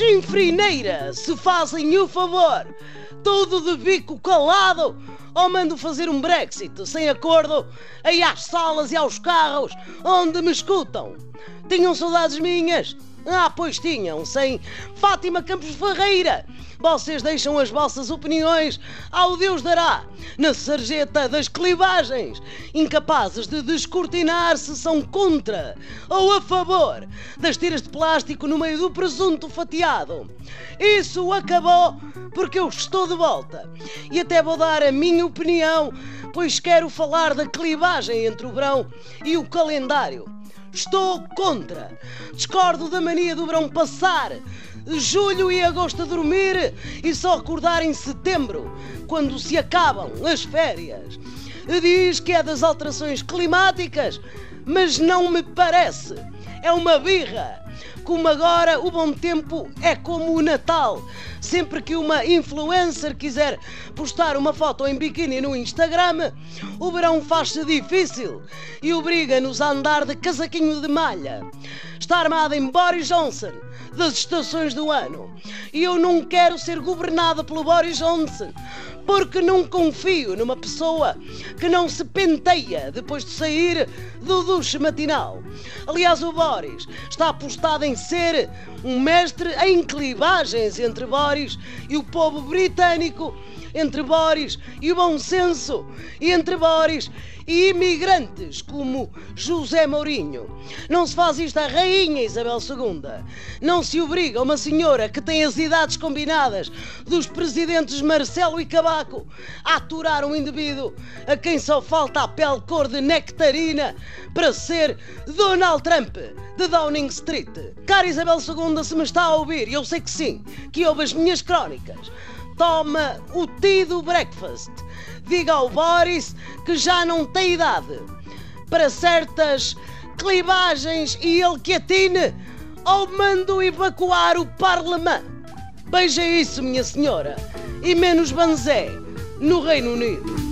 em Frineira se fazem o favor, tudo de bico calado, ou mando fazer um Brexit sem acordo aí às salas e aos carros onde me escutam. Tinham saudades minhas? Ah, pois tinham, sem Fátima Campos Ferreira. Vocês deixam as vossas opiniões ao Deus dará, na sarjeta das clivagens, incapazes de descortinar se são contra ou a favor das tiras de plástico no meio do presunto fatiado. Isso acabou porque eu estou de volta e até vou dar a minha opinião, pois quero falar da clivagem entre o verão e o calendário. Estou contra. Discordo da mania do verão passar. Julho e agosto a dormir e só acordar em setembro, quando se acabam as férias. Diz que é das alterações climáticas, mas não me parece. É uma birra. Como agora o bom tempo é como o Natal. Sempre que uma influencer quiser postar uma foto em biquíni no Instagram, o verão faz-se difícil e obriga-nos a andar de casaquinho de malha. Está armada em Boris Johnson das estações do ano. E eu não quero ser governada pelo Boris Johnson, porque não confio numa pessoa que não se penteia depois de sair do duche matinal. Aliás, o Boris está apostado em ser um mestre em clivagens entre Boris e o povo britânico, entre Boris e o bom senso, e entre Boris e imigrantes como José Mourinho. Não se faz isto à Rainha Isabel II. Não se obriga uma senhora que tem as idades combinadas dos presidentes Marcelo e A aturar um indivíduo a quem só falta a pele cor de nectarina para ser Donald Trump de Downing Street. Cara Isabel II, se me está a ouvir, eu sei que sim, que ouve as minhas crónicas, toma o tido breakfast diga ao Boris que já não tem idade para certas clivagens e ele que atine ou mando evacuar o Parlamento. Veja isso, minha senhora, e menos banzé no Reino Unido.